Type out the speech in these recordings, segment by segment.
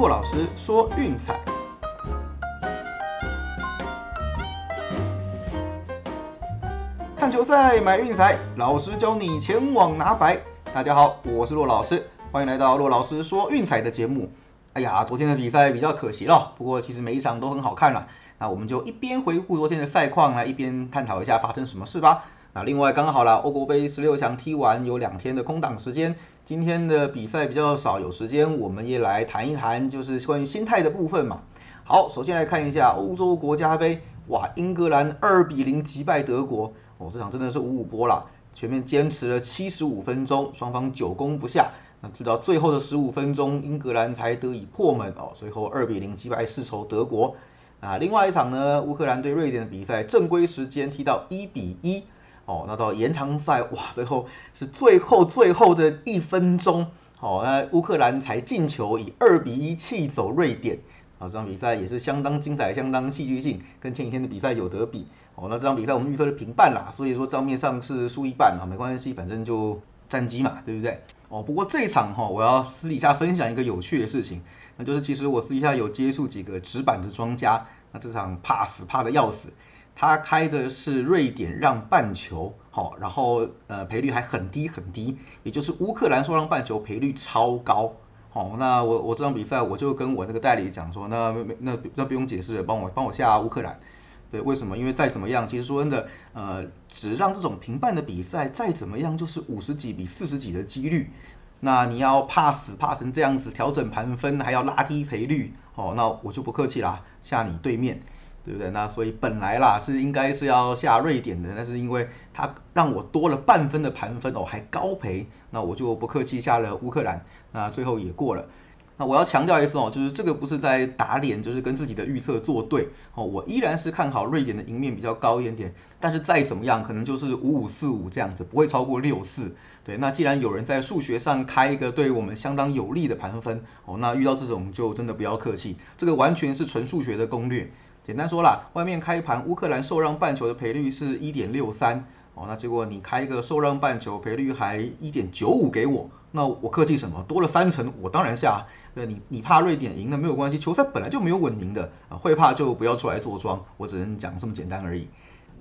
骆老师说运彩。看球赛买运彩，老师教你前往拿白。大家好，我是骆老师，欢迎来到骆老师说运彩的节目。哎呀，昨天的比赛比较可惜了，不过其实每一场都很好看了。那我们就一边回顾昨天的赛况，来一边探讨一下发生什么事吧。那另外刚好了，欧国杯十六强踢完有两天的空档时间，今天的比赛比较少，有时间我们也来谈一谈，就是关于心态的部分嘛。好，首先来看一下欧洲国家杯，哇，英格兰二比零击败德国，哦，这场真的是五五波了，全面坚持了七十五分钟，双方久攻不下，那直到最后的十五分钟，英格兰才得以破门哦，最后二比零击败世仇德国。啊，另外一场呢，乌克兰对瑞典的比赛，正规时间踢到一比一。哦，那到延长赛哇，最后是最后最后的一分钟，好，那乌克兰才进球，以二比一气走瑞典。啊，这场比赛也是相当精彩，相当戏剧性，跟前几天的比赛有得比。哦，那这场比赛我们预测是平半啦，所以说账面上是输一半啊，没关系，反正就战绩嘛，对不对？哦，不过这一场哈，我要私底下分享一个有趣的事情，那就是其实我私底下有接触几个直板的庄家，那这场怕死怕的要死。他开的是瑞典让半球，好，然后呃赔率还很低很低，也就是乌克兰说让半球赔率超高，好，那我我这场比赛我就跟我那个代理讲说，那那那不用解释了，帮我帮我下乌克兰，对，为什么？因为再怎么样，其实说真的，呃，只让这种平半的比赛再怎么样就是五十几比四十几的几率，那你要怕死怕成这样子，调整盘分还要拉低赔率，哦，那我就不客气啦，下你对面。对不对？那所以本来啦是应该是要下瑞典的，但是因为他让我多了半分的盘分哦，还高赔，那我就不客气下了乌克兰，那最后也过了。那我要强调一次哦，就是这个不是在打脸，就是跟自己的预测作对哦。我依然是看好瑞典的赢面比较高一点点，但是再怎么样可能就是五五四五这样子，不会超过六四。对，那既然有人在数学上开一个对我们相当有利的盘分哦，那遇到这种就真的不要客气，这个完全是纯数学的攻略。简单说啦，外面开盘乌克兰受让半球的赔率是一点六三哦，那结果你开一个受让半球赔率还一点九五给我，那我客气什么？多了三成，我当然下。那，你你怕瑞典赢那没有关系，球赛本来就没有稳赢的啊，会怕就不要出来坐庄，我只能讲这么简单而已。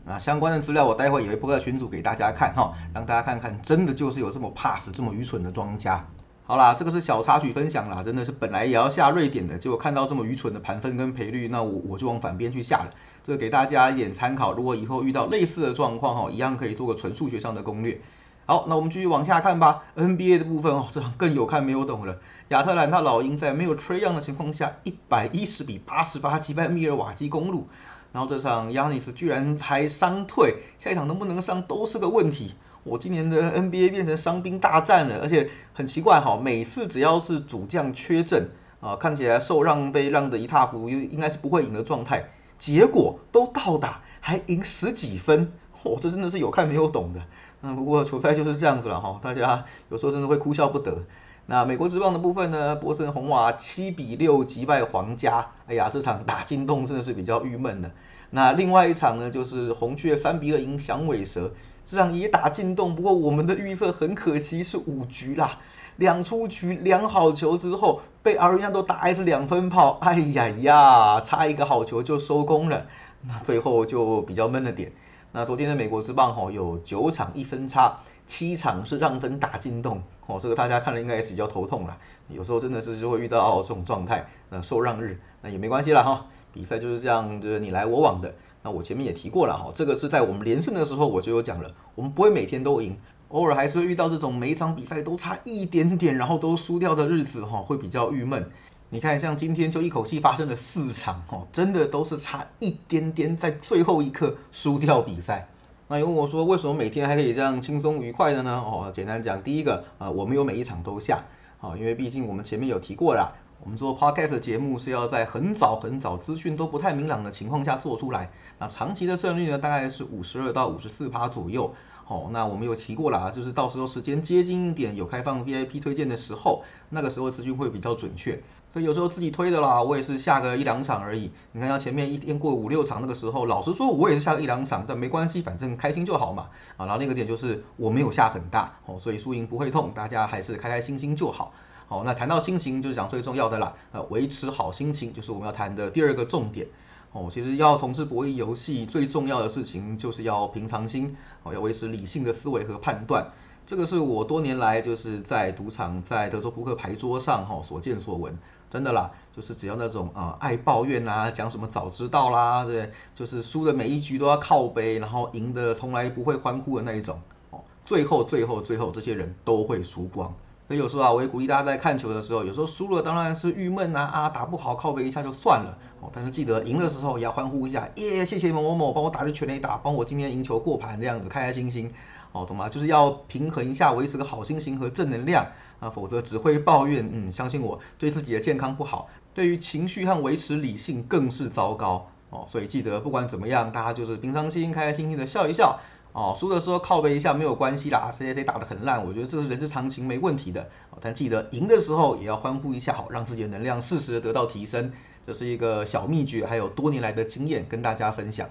啊，相关的资料我待会也会播在群组给大家看哈，让大家看看，真的就是有这么怕死、这么愚蠢的庄家。好啦，这个是小插曲分享啦，真的是本来也要下瑞典的，结果看到这么愚蠢的盘分跟赔率，那我我就往反边去下了。这个给大家一点参考，如果以后遇到类似的状况哈，一样可以做个纯数学上的攻略。好，那我们继续往下看吧。NBA 的部分哦，这场更有看没有懂了。亚特兰大老鹰在没有 Try On 的情况下，一百一十比八十八击败密尔瓦基公路。然后这场 Yanis 居然还伤退，下一场能不能上都是个问题。我今年的 NBA 变成伤兵大战了，而且很奇怪哈，每次只要是主将缺阵啊，看起来受让被让的一塌糊涂，应该是不会赢的状态，结果都倒打还赢十几分，哦，这真的是有看没有懂的。那不过球赛就是这样子了哈，大家有时候真的会哭笑不得。那美国之棒的部分呢，波森红瓦七比六击败皇家，哎呀，这场打进洞真的是比较郁闷的。那另外一场呢，就是红雀三比二赢响尾蛇。这场也打进洞，不过我们的预测很可惜是五局啦，两出局两好球之后被阿瑞亚都打一次两分炮，哎呀呀，差一个好球就收工了，那最后就比较闷了点。那昨天的美国之棒吼有九场一分差，七场是让分打进洞，哦，这个大家看了应该也是比较头痛了，有时候真的是就会遇到这种状态，那受让日那也没关系了哈，比赛就是这样，就是你来我往的。那我前面也提过了哈，这个是在我们连胜的时候我就有讲了，我们不会每天都赢，偶尔还是会遇到这种每一场比赛都差一点点，然后都输掉的日子哈，会比较郁闷。你看像今天就一口气发生了四场哦，真的都是差一点点，在最后一刻输掉比赛。那你问我说为什么每天还可以这样轻松愉快的呢？哦，简单讲，第一个啊，我们有每一场都下，啊，因为毕竟我们前面有提过啦。我们做 podcast 节目是要在很早很早资讯都不太明朗的情况下做出来，那长期的胜率呢大概是五十二到五十四趴左右。哦，那我们有提过了啊，就是到时候时间接近一点有开放 VIP 推荐的时候，那个时候资讯会比较准确。所以有时候自己推的啦，我也是下个一两场而已。你看像前面一天过五六场那个时候，老实说我也是下个一两场，但没关系，反正开心就好嘛。啊，然后那个点就是我没有下很大，哦，所以输赢不会痛，大家还是开开心心就好。好，那谈到心情就是讲最重要的啦，呃，维持好心情就是我们要谈的第二个重点。哦，其实要从事博弈游戏最重要的事情就是要平常心，哦，要维持理性的思维和判断。这个是我多年来就是在赌场、在德州扑克牌桌上哈所见所闻，真的啦，就是只要那种啊爱抱怨啊，讲什么早知道啦，对，就是输的每一局都要靠背，然后赢的从来不会欢呼的那一种，哦，最后最后最后这些人都会输光。所以有时候啊，我也鼓励大家在看球的时候，有时候输了当然是郁闷呐，啊打不好靠背一下就算了哦，但是记得赢的时候也要欢呼一下，耶，谢谢某某某帮我打的全垒打，帮我今天赢球过盘这样子，开开心心哦，懂吗？就是要平衡一下，维持个好心情和正能量啊，否则只会抱怨，嗯，相信我，对自己的健康不好，对于情绪和维持理性更是糟糕哦。所以记得不管怎么样，大家就是平常心，开开心心的笑一笑。哦，输的时候靠背一下没有关系啦，谁谁谁打得很烂，我觉得这是人之常情，没问题的。但记得赢的时候也要欢呼一下，好让自己的能量适时的得到提升，这是一个小秘诀，还有多年来的经验跟大家分享。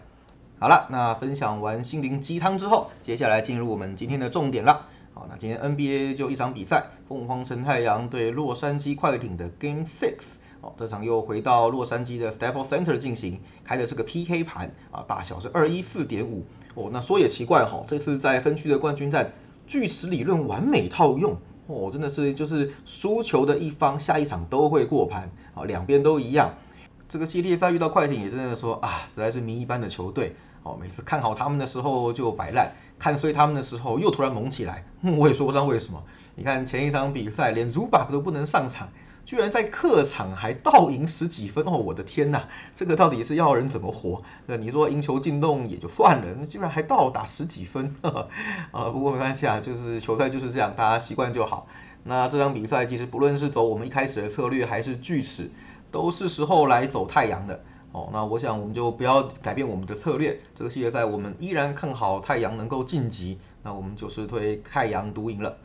好了，那分享完心灵鸡汤之后，接下来进入我们今天的重点了。好，那今天 NBA 就一场比赛，凤凰城太阳对洛杉矶快艇的 Game Six。哦，这场又回到洛杉矶的 Staples Center 进行，开的是个 PK 盘啊，大小是二一四点五。哦，那说也奇怪哈，这次在分区的冠军战，锯齿理论完美套用。哦，真的是就是输球的一方下一场都会过盘，啊，两边都一样。这个系列赛遇到快艇也真的说啊，实在是谜一般的球队。哦，每次看好他们的时候就摆烂，看衰他们的时候又突然猛起来。我也说不上为什么。你看前一场比赛连 Zubac 都不能上场。居然在客场还倒赢十几分哦！我的天呐，这个到底是要人怎么活？那你说赢球进洞也就算了，那居然还倒打十几分，啊，不过没关系啊，就是球赛就是这样，大家习惯就好。那这场比赛其实不论是走我们一开始的策略，还是锯齿，都是时候来走太阳的哦。那我想我们就不要改变我们的策略，这个系列赛我们依然看好太阳能够晋级，那我们就是推太阳独赢了。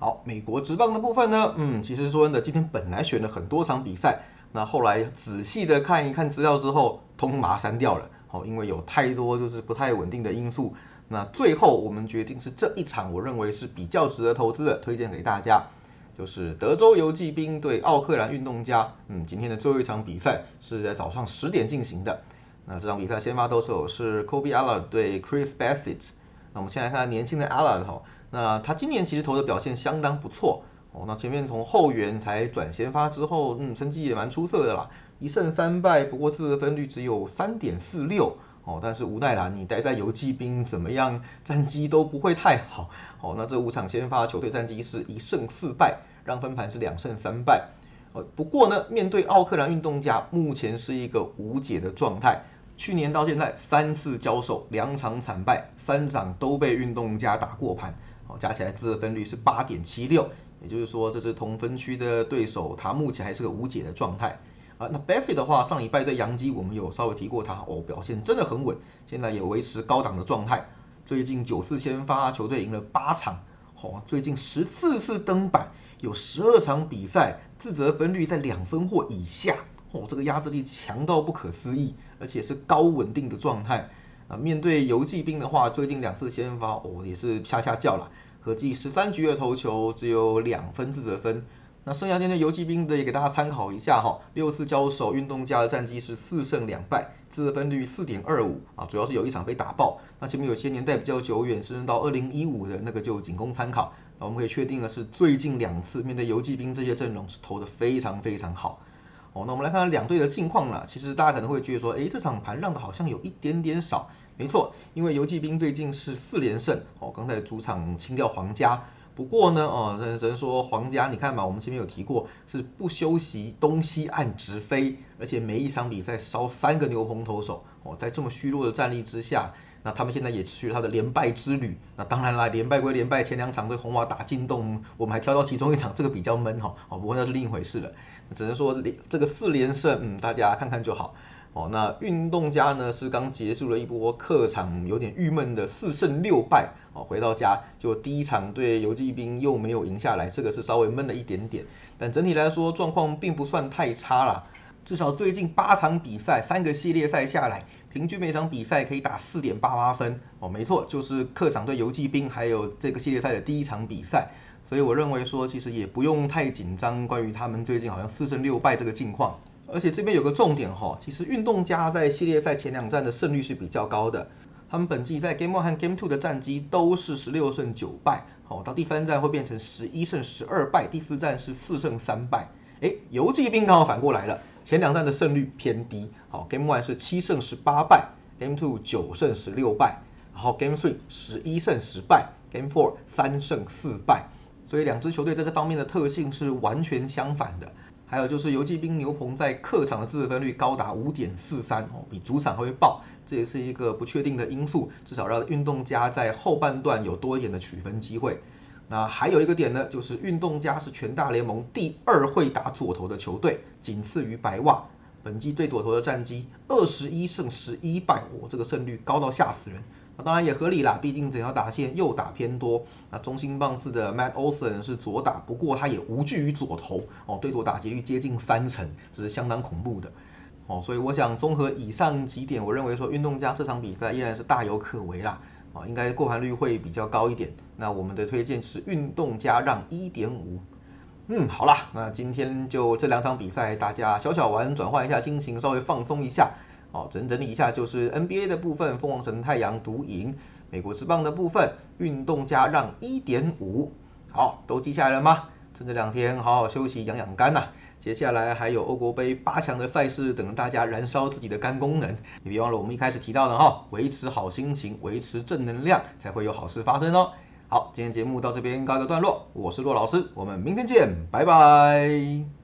好，美国职棒的部分呢，嗯，其实说真的，今天本来选了很多场比赛，那后来仔细的看一看资料之后，通通把它删掉了。好，因为有太多就是不太稳定的因素。那最后我们决定是这一场，我认为是比较值得投资的，推荐给大家，就是德州游骑兵对奥克兰运动家。嗯，今天的最后一场比赛是在早上十点进行的。那这场比赛先发投手是 Kobe Allen 对 Chris Bassett。那我们先来看年轻的 Allard 哈。那他今年其实投的表现相当不错哦。那前面从后援才转先发之后，嗯，成绩也蛮出色的啦，一胜三败，不过自得分率只有三点四六哦。但是无奈啦，你待在游击兵怎么样，战绩都不会太好哦。那这五场先发球队战绩是一胜四败，让分盘是两胜三败。呃，不过呢，面对奥克兰运动家，目前是一个无解的状态。去年到现在三次交手，两场惨败，三场都被运动家打过盘。加起来自得分率是八点七六，也就是说这支同分区的对手，他目前还是个无解的状态啊。那 Bessie 的话，上礼拜对杨基我们有稍微提过他哦，表现真的很稳，现在也维持高档的状态。最近九次先发，球队赢了八场，哦，最近十四次登板，有十二场比赛自责分率在两分或以下，哦，这个压制力强到不可思议，而且是高稳定的状态。啊，面对游击兵的话，最近两次先发，哦，也是下下叫了，合计十三局的投球只有两分自责分。那剩下天的游击兵的也给大家参考一下哈，六次交手，运动家的战绩是四胜两败，自责分率四点二五啊，主要是有一场被打爆。那前面有些年代比较久远，甚至到二零一五的那个就仅供参考。那我们可以确定的是，最近两次面对游击兵这些阵容是投的非常非常好。哦，那我们来看看两队的近况了。其实大家可能会觉得说，哎，这场盘让的好像有一点点少。没错，因为游骑兵最近是四连胜，哦，刚才主场清掉皇家。不过呢，哦，只能说皇家，你看嘛，我们前面有提过，是不休息，东西岸直飞，而且每一场比赛烧三个牛棚投手，哦，在这么虚弱的战力之下，那他们现在也持续他的连败之旅。那当然啦，连败归连败，前两场对红瓦打进洞，我们还挑到其中一场，这个比较闷哈，哦，不过那是另一回事了。只能说连这个四连胜，嗯，大家看看就好。哦，那运动家呢是刚结束了一波客场有点郁闷的四胜六败，哦，回到家就第一场对游击兵又没有赢下来，这个是稍微闷了一点点，但整体来说状况并不算太差啦，至少最近八场比赛三个系列赛下来，平均每场比赛可以打四点八八分，哦，没错，就是客场对游击兵还有这个系列赛的第一场比赛，所以我认为说，其实也不用太紧张，关于他们最近好像四胜六败这个境况。而且这边有个重点哈，其实运动家在系列赛前两战的胜率是比较高的，他们本季在 Game One 和 Game Two 的战绩都是十六胜九败，好，到第三战会变成十一胜十二败，第四战是四胜三败。哎，游击兵刚好反过来了，前两战的胜率偏低，好，Game One 是七胜十八败，Game Two 九胜十六败，然后 Game Three 十一胜十败，Game Four 三胜四败。所以两支球队在这方面的特性是完全相反的。还有就是游击兵牛棚在客场的自分率高达五点四三哦，比主场还会爆，这也是一个不确定的因素，至少让运动家在后半段有多一点的取分机会。那还有一个点呢，就是运动家是全大联盟第二会打左投的球队，仅次于白袜。本季对左投的战绩二十一胜十一败，我，这个胜率高到吓死人。那当然也合理啦，毕竟整条打线右打偏多。那中心棒次的 Matt Olson 是左打，不过他也无惧于左投哦，对左打击率接近三成，这是相当恐怖的哦。所以我想综合以上几点，我认为说运动家这场比赛依然是大有可为啦啊，应该过盘率会比较高一点。那我们的推荐是运动加让一点五。嗯，好啦，那今天就这两场比赛，大家小小玩，转换一下心情，稍微放松一下。好，整整理一下，就是 NBA 的部分，凤凰城太阳独赢；美国之棒的部分，运动加让一点五。好，都记下来了吗？趁这两天好好休息，养养肝呐。接下来还有欧国杯八强的赛事等着大家燃烧自己的肝功能。你别忘了我们一开始提到的哈，维持好心情，维持正能量，才会有好事发生哦。好，今天节目到这边告一个段落，我是骆老师，我们明天见，拜拜。